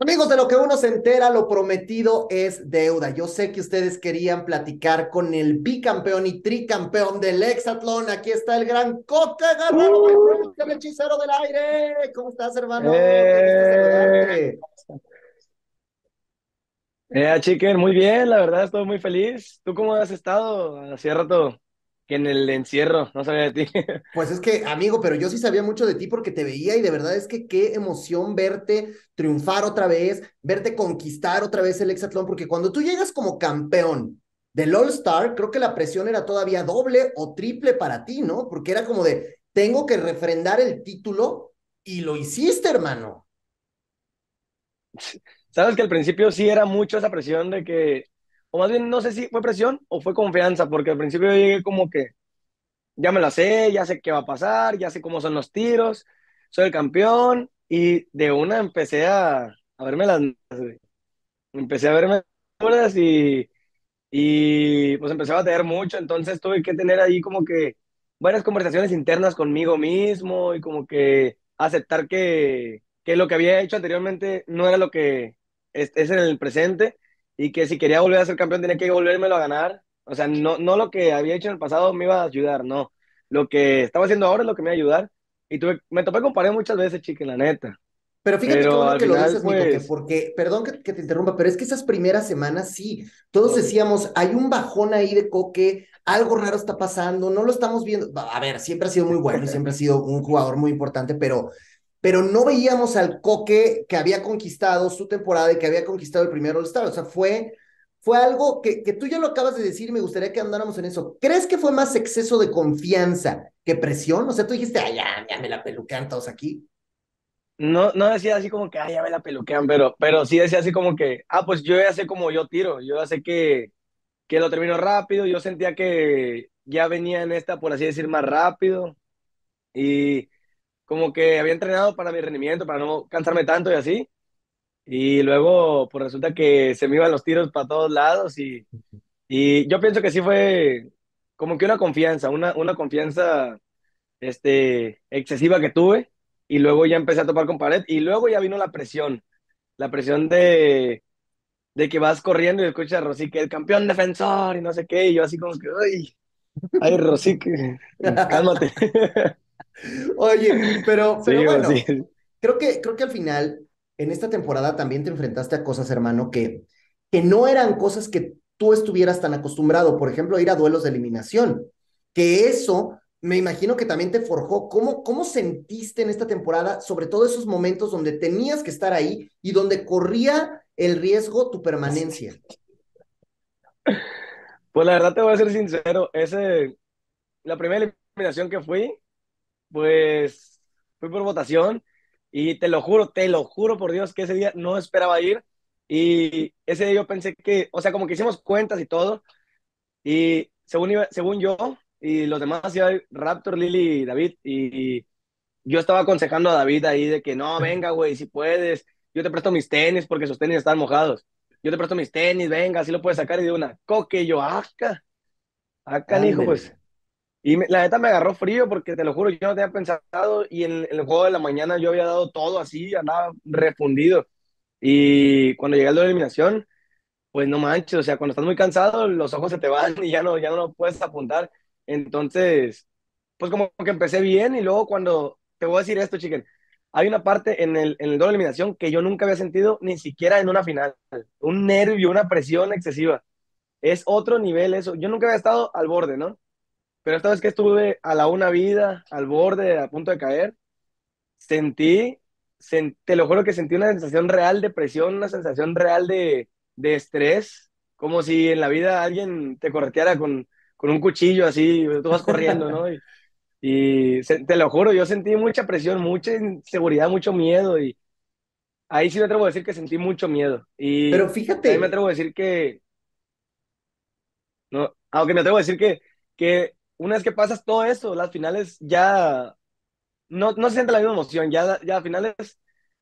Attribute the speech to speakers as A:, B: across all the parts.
A: Amigos, de lo que uno se entera, lo prometido es deuda. Yo sé que ustedes querían platicar con el bicampeón y tricampeón del Hexatlón. Aquí está el gran Coca Guerrero, uh. el hechicero del aire. ¿Cómo estás, hermano?
B: Eh, eh, chicken, muy bien, la verdad, estoy muy feliz. ¿Tú cómo has estado? Hacía rato que en el encierro, no sabía de ti.
A: Pues es que, amigo, pero yo sí sabía mucho de ti porque te veía y de verdad es que qué emoción verte triunfar otra vez, verte conquistar otra vez el hexatlón, porque cuando tú llegas como campeón del All Star, creo que la presión era todavía doble o triple para ti, ¿no? Porque era como de, tengo que refrendar el título y lo hiciste, hermano.
B: Sabes que al principio sí era mucho esa presión de que o más bien no sé si fue presión o fue confianza, porque al principio yo llegué como que ya me la sé, ya sé qué va a pasar, ya sé cómo son los tiros, soy el campeón, y de una empecé a, a verme las... Empecé a verme las y, y pues empecé a batear mucho, entonces tuve que tener ahí como que varias conversaciones internas conmigo mismo y como que aceptar que, que lo que había hecho anteriormente no era lo que es en el presente y que si quería volver a ser campeón tenía que volvérmelo a ganar. O sea, no, no lo que había hecho en el pasado me iba a ayudar, no. Lo que estaba haciendo ahora es lo que me iba a ayudar. Y tuve, me topé con pared muchas veces, chique, la neta.
A: Pero fíjate que bueno que lo dices, pues... porque, perdón que, que, te interrumpa, pero es que esas primeras semanas sí, todos decíamos, hay un bajón ahí de Coque, algo raro está pasando, no lo estamos viendo. A ver, siempre ha sido muy bueno siempre ha sido un jugador muy importante, pero pero no veíamos al Coque que había conquistado su temporada y que había conquistado el primer All-Star. O sea, fue, fue algo que, que tú ya lo acabas de decir me gustaría que andáramos en eso. ¿Crees que fue más exceso de confianza que presión? O sea, tú dijiste, ay, ya, ya me la peluquean todos aquí.
B: No, no decía así como que, ay, ya me la peluquean, pero, pero sí decía así como que, ah, pues yo ya sé cómo yo tiro, yo ya sé que, que lo termino rápido, yo sentía que ya venía en esta, por así decir, más rápido. Y como que había entrenado para mi rendimiento, para no cansarme tanto y así. Y luego, pues resulta que se me iban los tiros para todos lados y, y yo pienso que sí fue como que una confianza, una, una confianza este, excesiva que tuve y luego ya empecé a topar con pared y luego ya vino la presión, la presión de, de que vas corriendo y escuchas a Rosy que el campeón defensor y no sé qué, y yo así como que, ay, ay Rosy, cálmate.
A: Oye, pero, bueno, creo, que, creo que al final, en esta temporada también te enfrentaste a cosas, hermano, que, que no eran cosas que tú estuvieras tan acostumbrado, por ejemplo, a ir a duelos de eliminación, que eso me imagino que también te forjó. ¿Cómo, ¿Cómo sentiste en esta temporada, sobre todo esos momentos donde tenías que estar ahí y donde corría el riesgo tu permanencia?
B: Pues la verdad te voy a ser sincero, ese, la primera eliminación que fui, pues fui por votación y te lo juro, te lo juro por Dios que ese día no esperaba ir. Y ese día yo pensé que, o sea, como que hicimos cuentas y todo y según, según yo y los demás, iba Raptor, Lily y David y, yo estaba aconsejando a David ahí de que no, venga, güey, si puedes, yo te presto mis tenis porque esos tenis están mojados. Yo te presto mis tenis, venga, así lo puedes sacar y de una coque, yo, acá, acá, hijo, pues y la neta me agarró frío porque te lo juro, yo no tenía pensado y en, el juego de la mañana yo había dado todo así, andaba refundido. Y cuando llegué a la eliminación, pues no manches, o sea, cuando estás muy cansado, los ojos se te van y ya no, ya no lo puedes apuntar. Entonces, pues como que empecé bien y luego cuando, te voy a decir esto, chiquen, hay una parte en el, en el doble eliminación que yo nunca había sentido ni siquiera en una final. Un nervio, una presión excesiva. Es otro nivel eso. Yo nunca había estado al borde, ¿no? Pero esta vez que estuve a la una vida, al borde, a punto de caer, sentí, te lo juro que sentí una sensación real de presión, una sensación real de, de estrés, como si en la vida alguien te correteara con, con un cuchillo así, tú vas corriendo, ¿no? Y, y te lo juro, yo sentí mucha presión, mucha inseguridad, mucho miedo y ahí sí me atrevo a decir que sentí mucho miedo. Y
A: Pero fíjate.
B: Ahí me atrevo a decir que... No, aunque me atrevo a decir que, que una vez que pasas todo eso, las finales ya no, no se siente la misma emoción, ya, ya finales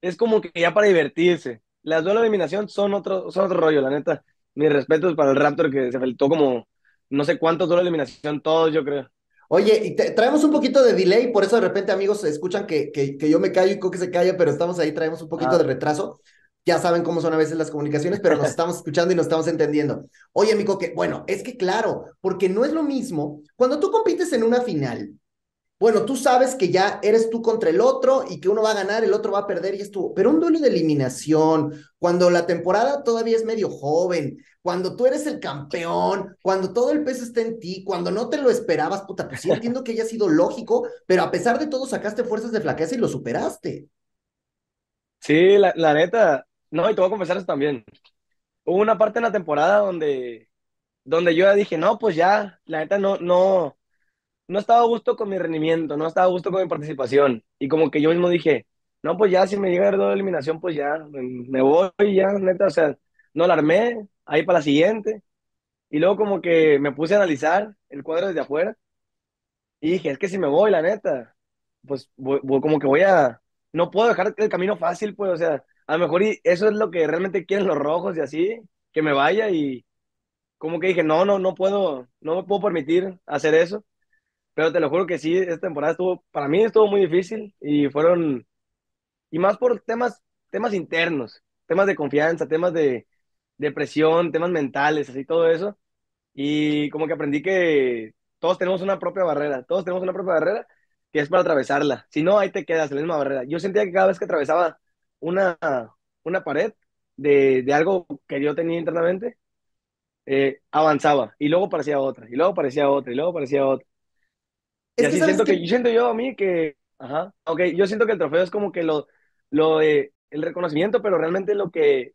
B: es como que ya para divertirse. Las duelos de eliminación son otro, son otro rollo, la neta. Mis respetos para el Raptor que se faltó como no sé cuántos duelos de eliminación, todos yo creo.
A: Oye, y traemos un poquito de delay, por eso de repente amigos escuchan que, que, que yo me callo y que se calla, pero estamos ahí, traemos un poquito ah. de retraso. Ya saben cómo son a veces las comunicaciones, pero nos estamos escuchando y nos estamos entendiendo. Oye, amigo, que bueno, es que claro, porque no es lo mismo cuando tú compites en una final. Bueno, tú sabes que ya eres tú contra el otro y que uno va a ganar, el otro va a perder y es tú. Pero un duelo de eliminación, cuando la temporada todavía es medio joven, cuando tú eres el campeón, cuando todo el peso está en ti, cuando no te lo esperabas, puta, pues sí entiendo que haya sido lógico, pero a pesar de todo sacaste fuerzas de flaqueza y lo superaste.
B: Sí, la, la neta, no, y te voy a confesar eso también. Hubo una parte en la temporada donde, donde yo ya dije, no, pues ya, la neta no, no, no estaba a gusto con mi rendimiento, no estaba a gusto con mi participación. Y como que yo mismo dije, no, pues ya, si me llega a dar eliminación, pues ya, me, voy ya, neta, o sea, no la armé, ahí para la siguiente. Y luego como que me puse a analizar el cuadro desde afuera. Y dije, es que si me voy, la neta, pues como que voy a, no puedo dejar el camino fácil, pues, o sea, a lo mejor eso es lo que realmente quieren los rojos y así, que me vaya y como que dije, no, no, no puedo, no me puedo permitir hacer eso. Pero te lo juro que sí, esta temporada estuvo, para mí estuvo muy difícil y fueron, y más por temas, temas internos, temas de confianza, temas de depresión, temas mentales, así todo eso. Y como que aprendí que todos tenemos una propia barrera, todos tenemos una propia barrera que es para atravesarla. Si no, ahí te quedas en la misma barrera. Yo sentía que cada vez que atravesaba una, una pared de, de algo que yo tenía internamente, eh, avanzaba y luego parecía otra, y luego parecía otra, y luego parecía otra. y así siento que... yo siento yo a mí que, ajá, ok, yo siento que el trofeo es como que lo, lo el reconocimiento, pero realmente lo que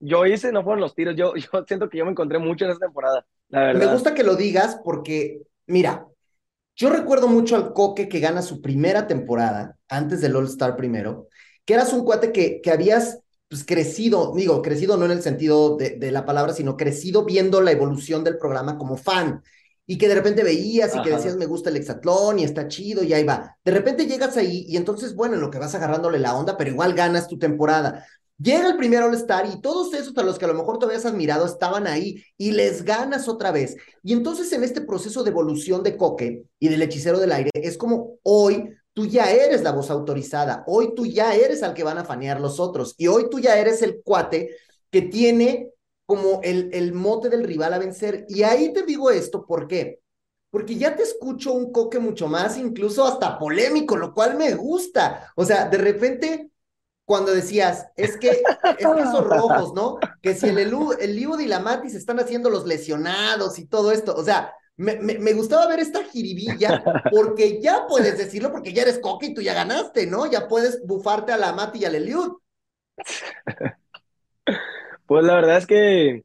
B: yo hice no fueron los tiros, yo, yo siento que yo me encontré mucho en esa temporada, la verdad.
A: Me gusta que lo digas porque, mira, yo recuerdo mucho al Coque que gana su primera temporada, antes del All Star primero, que eras un cuate que, que habías pues, crecido, digo, crecido no en el sentido de, de, la palabra, sino crecido viendo la evolución del programa como fan. Y que de repente veías y que decías, me gusta el hexatlón y está chido y ahí va. De repente llegas ahí y entonces, bueno, en lo que vas agarrándole la onda, pero igual ganas tu temporada. Llega el primer All-Star y todos esos a los que a lo mejor te habías admirado estaban ahí y les ganas otra vez. Y entonces en este proceso de evolución de Coque y del hechicero del aire, es como hoy tú ya eres la voz autorizada, hoy tú ya eres al que van a fanear los otros y hoy tú ya eres el cuate que tiene como el, el mote del rival a vencer. Y ahí te digo esto, ¿por qué? Porque ya te escucho un coque mucho más, incluso hasta polémico, lo cual me gusta. O sea, de repente, cuando decías, es que, es que esos rojos, ¿no? Que si el, el, el y la Matis están haciendo los lesionados y todo esto, o sea, me, gustaba ver esta jiribilla porque ya puedes decirlo porque ya eres coque y tú ya ganaste, ¿no? Ya puedes bufarte a la Mati y al Eliud.
B: Pues la verdad es que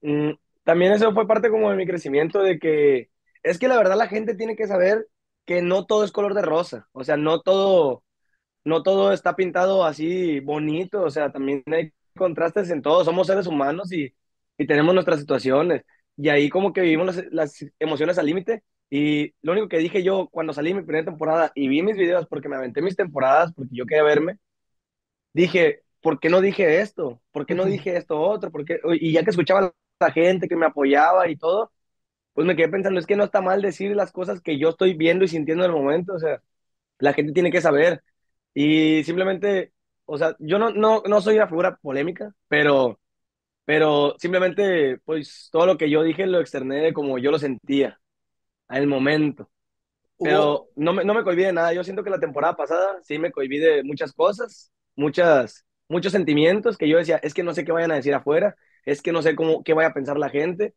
B: mm, también eso fue parte como de mi crecimiento de que es que la verdad la gente tiene que saber que no todo es color de rosa, o sea, no todo no todo está pintado así bonito, o sea, también hay contrastes en todo, somos seres humanos y, y tenemos nuestras situaciones y ahí como que vivimos las, emociones al límite. Y lo único que dije yo cuando salí mi primera temporada y vi mis videos, porque me aventé mis temporadas, porque yo quería verme, dije, ¿por qué no dije esto? ¿Por qué no dije esto otro? ¿Por Y ya que escuchaba a la gente que me apoyaba y todo, pues me quedé pensando, es que no está mal decir las cosas que yo estoy viendo y sintiendo en el momento, o sea, la gente tiene que saber. Y simplemente, o sea, yo no, no, no soy una figura polémica, pero pero simplemente, pues todo lo que yo dije lo externé como yo lo sentía al momento. Pero no me, no me cohibí de nada. Yo siento que la temporada pasada sí me cohibí de muchas cosas, muchas, muchos sentimientos que yo decía, es que no sé qué vayan a decir afuera, es que no sé cómo, qué vaya a pensar la gente.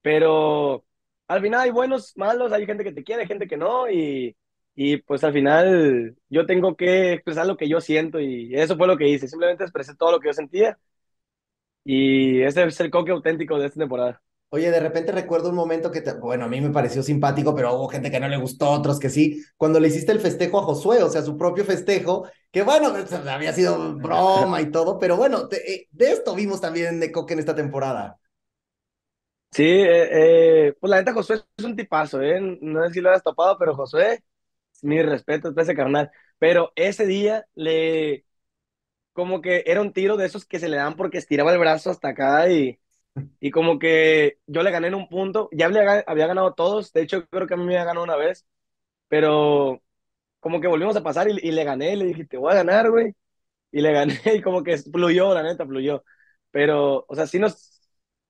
B: Pero al final hay buenos, malos, hay gente que te quiere, gente que no. Y, y pues al final yo tengo que expresar lo que yo siento y eso fue lo que hice. Simplemente expresé todo lo que yo sentía y ese es el coque auténtico de esta temporada.
A: Oye, de repente recuerdo un momento que, bueno, a mí me pareció simpático, pero hubo gente que no le gustó, otros que sí, cuando le hiciste el festejo a Josué, o sea, su propio festejo, que bueno, pues, había sido broma y todo, pero bueno, eh, de, esto vimos también de Coque en esta temporada.
B: Sí, eh, eh, pues la neta Josué es un tipazo, ¿eh? No sé si lo has topado, pero Josué, mi respeto, ese carnal. Pero ese día le, como que era un tiro de esos que se le dan porque estiraba el brazo hasta acá y, y como que yo le gané en un punto, ya había, había ganado todos, de hecho creo que a mí me había ganado una vez, pero como que volvimos a pasar y, le gané, le dije, te voy a ganar, güey. y le gané y como que fluyó, la neta, fluyó. Pero, o sea, sí nos...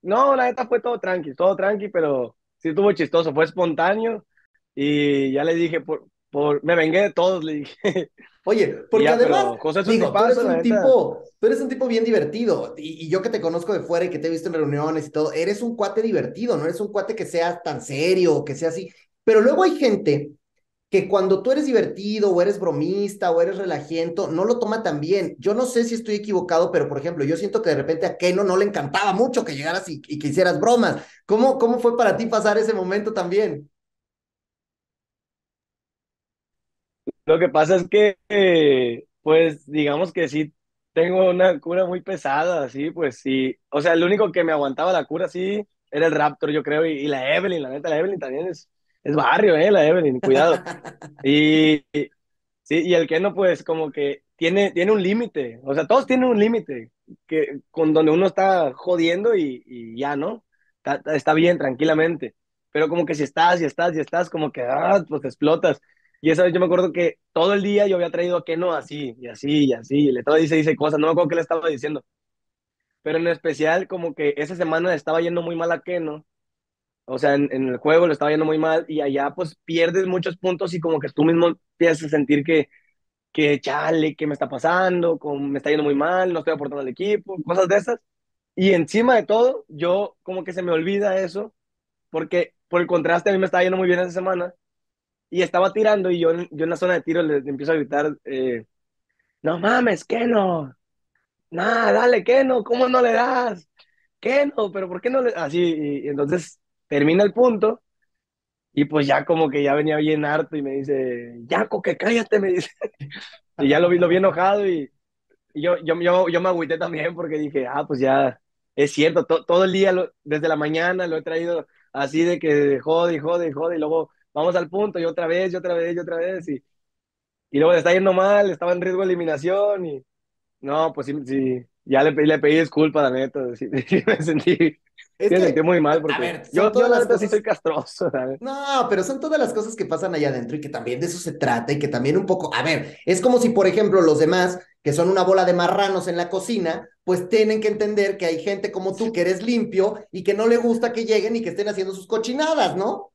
B: No, la neta fue todo tranqui, todo tranqui, pero sí estuvo chistoso, fue espontáneo y ya le dije, por, por, me vengué de todos, le dije.
A: Oye, porque además, digo, tú eres un tipo, tú eres un tipo bien divertido, y, y, yo que te conozco de fuera y que te he visto en reuniones y todo, eres un cuate divertido, no eres un cuate que sea tan serio o que sea así, pero luego hay gente que cuando tú eres divertido o eres bromista o eres relajiento, no lo toma tan bien. Yo no sé si estoy equivocado, pero por ejemplo, yo siento que de repente a Keno no le encantaba mucho que llegaras y, y que hicieras bromas. ¿Cómo, ¿Cómo fue para ti pasar ese momento también?
B: Lo que pasa es que, pues, digamos que sí, tengo una cura muy pesada, así, pues sí. O sea, el único que me aguantaba la cura, sí, era el Raptor, yo creo, y, la Evelyn, la neta, la Evelyn también es, es barrio, ¿eh? La Evelyn, cuidado. Y, sí, y el que no, pues, como que tiene, tiene un límite, o sea, todos tienen un límite, que con donde uno está jodiendo y, y ya, ¿no? Está, está, bien, tranquilamente. Pero como que si estás y estás y estás, como que, ah, pues explotas. Y esa vez yo me acuerdo que todo el día yo había traído a Keno así, y así, y así, y le estaba dice, dice cosas, no me acuerdo qué le estaba diciendo. Pero en especial, como que esa semana le estaba yendo muy mal a Keno, o sea, en, el juego le estaba yendo muy mal, y allá pues pierdes muchos puntos y como que tú mismo empiezas a sentir que, que chale, ¿qué me está pasando? Como me está yendo muy mal, no estoy aportando al equipo, cosas de esas. Y encima de todo, yo como que se me olvida eso, porque por el contraste a mí me estaba yendo muy bien esa semana, y estaba tirando y yo, yo en la zona de tiro le, empiezo a gritar, eh, no mames, que no, nada, dale, que no, ¿cómo no le das? ¿Qué no? ¿Pero por qué no le...? Así, y, entonces termina el punto y pues ya como que ya venía bien harto y me dice, Yaco, que cállate, me dice. y ya lo vi, lo vi enojado y, yo, yo, yo, yo, me agüité también porque dije, ah, pues ya, es cierto, todo el día, desde la mañana lo he traído así de que jode, jode, jode y luego vamos al punto, y otra vez, y otra vez, y otra vez, y, y luego le está yendo mal, estaba en riesgo de eliminación, y no, pues sí, sí ya le, le pedí disculpas, la neta, sí, me sentí... me sentí muy mal porque ver, yo, yo la neta sí soy castroso. ¿sabes?
A: No, pero son todas las cosas que pasan allá adentro y que también de eso se trata y que también un poco, a ver, es como si, por ejemplo, los demás, que son una bola de marranos en la cocina, pues tienen que entender que hay gente como tú que eres limpio y que no le gusta que lleguen y que estén haciendo sus cochinadas, ¿no?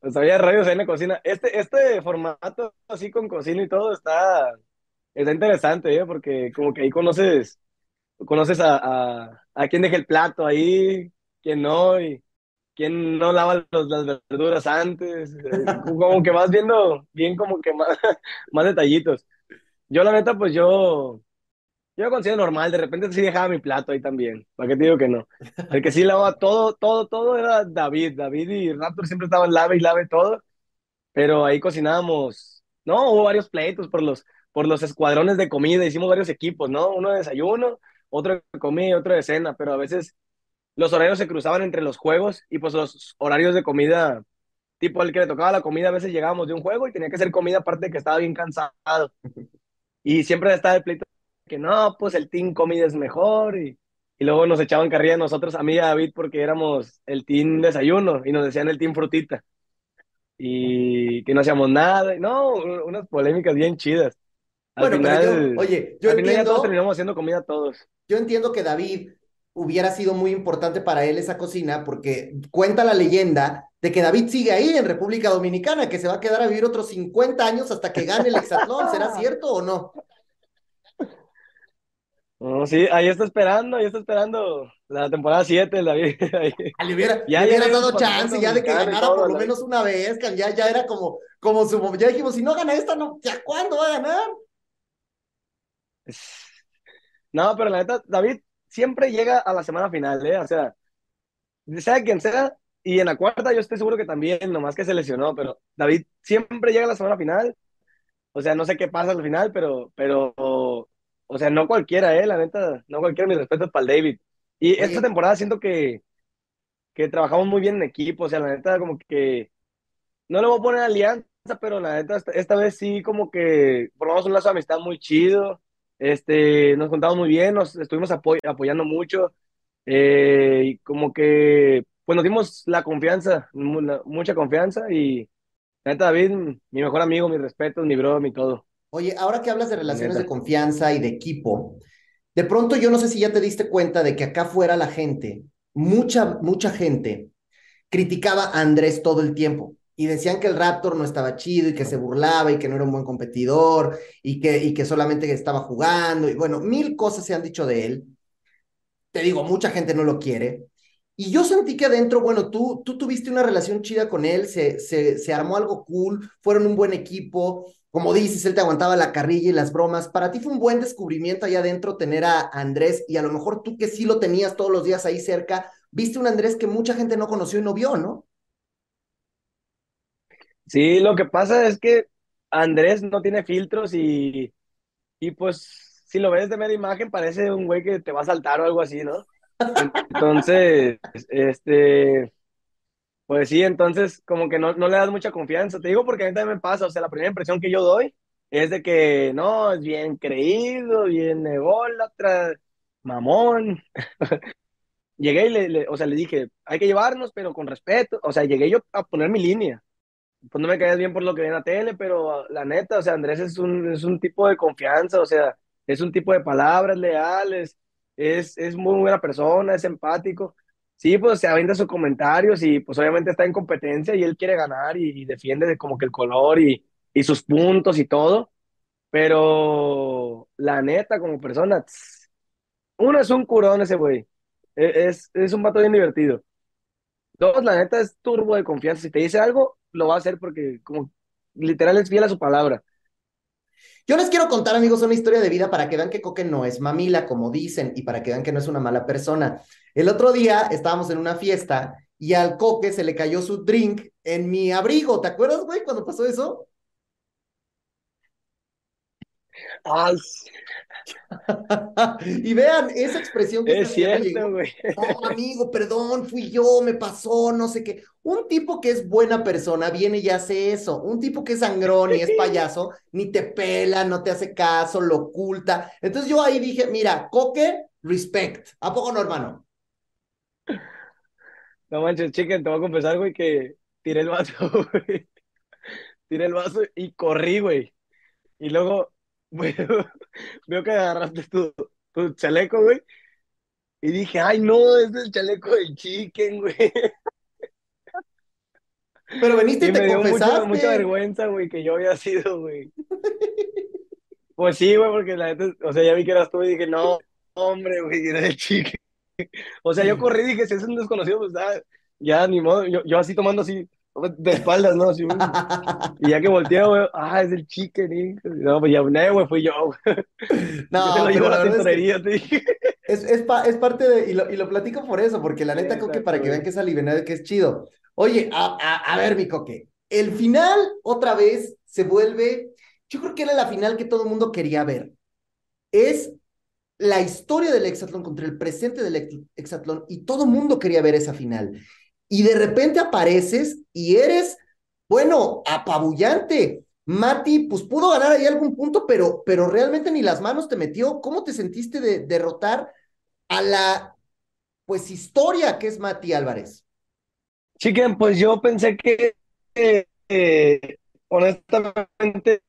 B: Pues había radios ahí cocina. Este, este formato así con cocina y todo está, está interesante, ¿eh? Porque como que ahí conoces, conoces a, a, quién deja el plato ahí, quién no, y quién no lava las verduras antes. Eh, como que vas viendo bien como que más, más detallitos. Yo la neta, pues yo, yo lo considero normal, de repente sí dejaba mi plato ahí también. ¿Para qué te digo que no? El que sí lavaba todo, todo, todo era David. David y Raptor siempre estaban lave y lave todo. Pero ahí cocinábamos. No, hubo varios pleitos por los, por los escuadrones de comida. Hicimos varios equipos, ¿no? Uno de desayuno, otro de comida y otro de cena. Pero a veces los horarios se cruzaban entre los juegos y pues los horarios de comida, tipo el que le tocaba la comida, a veces llegábamos de un juego y tenía que ser comida aparte de que estaba bien cansado. Y siempre estaba el pleito que no, pues el team comida es mejor y, y luego nos echaban carrilla nosotros, a mí y a David, porque éramos el team desayuno y nos decían el team frutita y que no hacíamos nada, no, unas polémicas bien chidas.
A: Al bueno, final, pero yo, oye, yo entiendo,
B: ya todos terminamos haciendo comida todos.
A: Yo entiendo que David hubiera sido muy importante para él esa cocina porque cuenta la leyenda de que David sigue ahí en República Dominicana, que se va a quedar a vivir otros 50 años hasta que gane el hexatlón, ¿será cierto o no?
B: No, sí, ahí está esperando, ahí está esperando la temporada 7, David.
A: Ah, le hubiera, ya, le hubiera dado chance ya de que ganara por lo menos una vez, ya, ya era como, como su, ya dijimos, si no gana esta, no, ¿ya cuándo va a ganar?
B: No, pero la neta, David siempre llega a la semana final, ¿eh? O sea, sea quien sea, y en la cuarta yo estoy seguro que también, nomás que se lesionó, pero David siempre llega a la semana final. O sea, no sé qué pasa al final, pero, pero o sea, no cualquiera, eh, la neta, no cualquiera, mis respetos para el David. Y esta temporada siento que, que trabajamos muy bien en equipo, o sea, la neta, como que no le voy a poner alianza, pero la neta, esta, vez sí, como que formamos un lazo de amistad muy chido, este, nos contamos muy bien, nos estuvimos apoyando mucho, eh, y como que, pues nos dimos la confianza, mucha confianza, y la neta, David, mi mejor amigo, mis respetos, mi bro, mi todo.
A: Oye, ahora que hablas de relaciones de confianza y de equipo, de pronto yo no sé si ya te diste cuenta de que acá fuera la gente, mucha, mucha gente criticaba a Andrés todo el tiempo y decían que el Raptor no estaba chido y que se burlaba y que no era un buen competidor y que, y que solamente estaba jugando y bueno, mil cosas se han dicho de él. Te digo, mucha gente no lo quiere. Y yo sentí que adentro, bueno, tú, tú tuviste una relación chida con él, se, se, se armó algo cool, fueron un buen equipo, como dices, él te aguantaba la carrilla y las bromas. Para ti fue un buen descubrimiento allá adentro tener a Andrés y a lo mejor tú que sí lo tenías todos los días ahí cerca, viste un Andrés que mucha gente no conoció y no vio, ¿no?
B: Sí, lo que pasa es que Andrés no tiene filtros y, y pues si lo ves de media imagen parece un güey que te va a saltar o algo así, ¿no? Entonces, este, pues sí, entonces como que no, no le das mucha confianza. Te digo porque a mí también me pasa, o sea, la primera impresión que yo doy es de que no, es bien creído, bien ególatra, mamón. Llegué y le, o sea, le dije, hay que llevarnos, pero con respeto. O sea, llegué yo a poner mi línea. Pues no me caes bien por lo que ven a tele, pero la neta, o sea, Andrés es un, es un tipo de confianza, o sea, es un tipo de palabras leales, es, es muy buena persona, es empático. Sí, pues se avienta sus comentarios y pues obviamente está en competencia y él quiere ganar y, defiende como que el color y, sus puntos y todo, pero la neta como persona, uno es un curón ese güey, e, es, es un vato bien divertido. Dos, la neta es turbo de confianza, si te dice algo, lo va a hacer porque como literal es fiel a su palabra.
A: Yo les quiero contar, amigos, una historia de vida para que vean que Coque no es mamila, como dicen, y para que vean que no es una mala persona. El otro día estábamos en una fiesta y al Coque se le cayó su drink en mi abrigo. ¿Te acuerdas, güey, cuando pasó eso?
B: Ay,
A: y vean esa expresión
B: que es cierto, güey.
A: No, amigo, perdón, fui yo, me pasó, no sé qué. Un tipo que es buena persona viene y hace eso. Un tipo que es sangrón y es payaso, ni te pela, no te hace caso, lo oculta. Entonces yo ahí dije, mira, coque, respect. ¿A poco no, hermano?
B: No manches, chicken, te voy a confesar, güey, que tiré el vaso, güey. Tiré el vaso y corrí, güey. Y luego veo, que agarraste tu, tu chaleco, güey. Y dije, ay, no, es el chaleco del chicken, güey.
A: Pero veniste y, te
B: me dio mucha, mucha, vergüenza, güey, que yo había sido, güey. Pues sí, güey, porque la gente, o sea, ya vi que eras tú y dije, no, hombre, güey, era el chicken. O sea, yo corrí y dije, si es un desconocido, pues ya, ya ni modo, yo, yo así tomando así, de espaldas, ¿no? Así, y ya que volteé, güey, ah, es el chicken, No, pues ya, güey, fui yo, No, te lo llevo la tintorería, te dije.
A: Es, es, es, parte de, y lo, y lo platico por eso, porque la neta, Coque, para que vean que es alivianado, que es chido. Oye, a, a, a, ver, mi Coque, el final otra vez se vuelve, yo creo que era la final que todo el mundo quería ver. Es la historia del Exatlón contra el presente del Exatlón y todo el mundo quería ver esa final y de repente apareces y eres, bueno, apabullante. Mati, pues pudo ganar ahí algún punto, pero, pero realmente ni las manos te metió. ¿Cómo te sentiste de derrotar a la, pues, historia que es Mati Álvarez?
B: Chiquen, pues yo pensé que, eh, honestamente,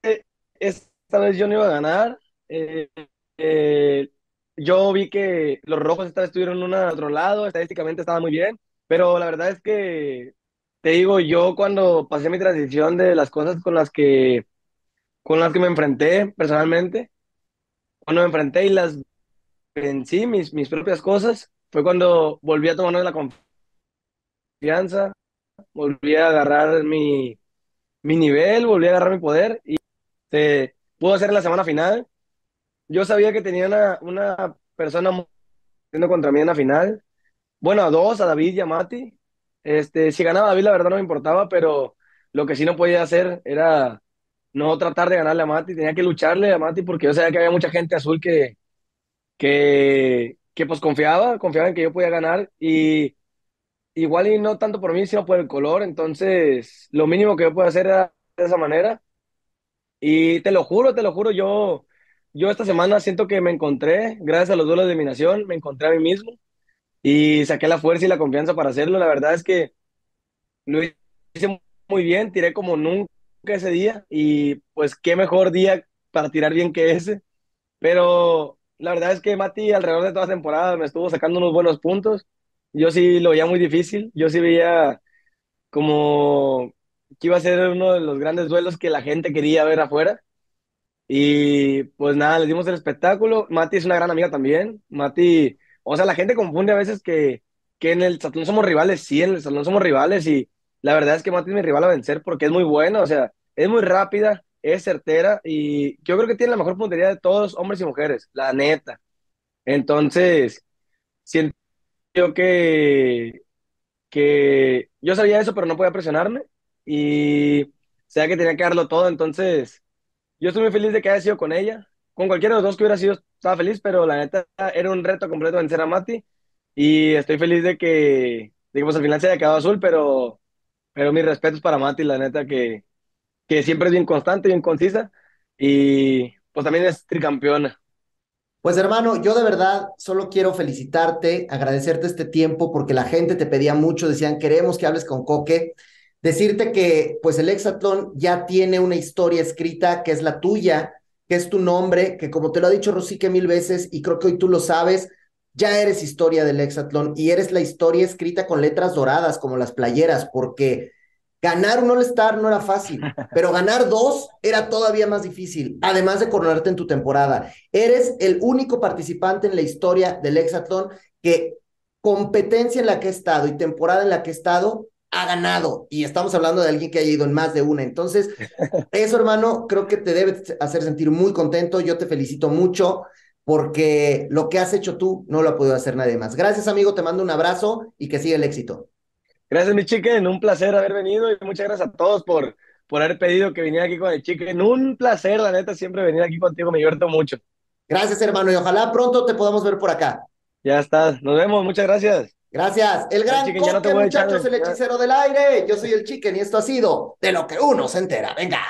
B: esta vez yo no iba a ganar. Eh, eh, yo vi que los rojos esta vez estuvieron un otro lado, estadísticamente estaba muy bien. Pero la verdad es que, te digo, yo cuando pasé mi transición de las cosas con las que, con las que me enfrenté personalmente, cuando me enfrenté y las vencí, mis, mis propias cosas, fue cuando volví a tomar la confianza, volví a agarrar mi, mi nivel, volví a agarrar mi poder y se pudo hacer la semana final. Yo sabía que tenía una, una persona contra mí en la final bueno, a dos, a David y a Mati. Este, si ganaba David, la verdad no me importaba, pero lo que sí no podía hacer era no tratar de ganarle a Mati, tenía que lucharle a Mati porque yo sabía que había mucha gente azul que, que, que pues confiaba, confiaba en que yo podía ganar. Y igual y no tanto por mí, sino por el color, entonces lo mínimo que yo puedo hacer era de esa manera. Y te lo juro, te lo juro, yo, yo esta semana siento que me encontré, gracias a los duelos de eliminación, me encontré a mí mismo y saqué la fuerza y la confianza para hacerlo. La verdad es que lo hice muy bien, tiré como nunca ese día y pues qué mejor día para tirar bien que ese. Pero la verdad es que Mati alrededor de toda temporada me estuvo sacando unos buenos puntos. Yo sí lo veía muy difícil. Yo sí veía como que iba a ser uno de los grandes duelos que la gente quería ver afuera. Y pues nada, les dimos el espectáculo. Mati es una gran amiga también. Mati, o sea, la gente confunde a veces que, que en el salón somos rivales. Sí, en el salón somos rivales y la verdad es que Mati es mi rival a vencer porque es muy buena, o sea, es muy rápida, es certera y yo creo que tiene la mejor puntería de todos, hombres y mujeres, la neta. Entonces, siento que, que yo sabía eso, pero no podía presionarme y sabía que tenía que darlo todo, entonces yo estoy muy feliz de que haya sido con ella. Con cualquiera de los dos que hubiera sido, estaba feliz, pero la neta era un reto completo vencer a Mati. Y estoy feliz de que, de que pues al final se haya quedado azul, pero, pero mis respetos para Mati, la neta que, que siempre es bien constante, bien concisa. Y pues también es tricampeona.
A: Pues hermano, yo de verdad solo quiero felicitarte, agradecerte este tiempo porque la gente te pedía mucho, decían, queremos que hables con Coque, decirte que pues el Hexatlón ya tiene una historia escrita que es la tuya, que es tu nombre, que como te lo ha dicho Rosique mil veces y creo que hoy tú lo sabes, ya eres historia del Hexatlón y eres la historia escrita con letras doradas como las playeras, porque Ganar un All-Star no era fácil, pero ganar dos era todavía más difícil, además de coronarte en tu temporada. Eres el único participante en la historia del Hexatlón que competencia en la que ha estado y temporada en la que ha estado ha ganado. Y estamos hablando de alguien que haya ido en más de una. Entonces, eso, hermano, creo que te debe hacer sentir muy contento. Yo te felicito mucho porque lo que has hecho tú no lo ha podido hacer nadie más. Gracias, amigo. Te mando un abrazo y que siga el éxito.
B: Gracias, mi chicken. Un placer haber venido y muchas gracias a todos por, por haber pedido que viniera aquí con el chicken. Un placer, la neta, siempre venir aquí contigo. Me divierto mucho.
A: Gracias, hermano. Y ojalá pronto te podamos ver por acá.
B: Ya está. Nos vemos. Muchas gracias.
A: Gracias. El gran chicken, muchachos, el hechicero del aire. Yo soy el chicken y esto ha sido de lo que uno se entera. Venga.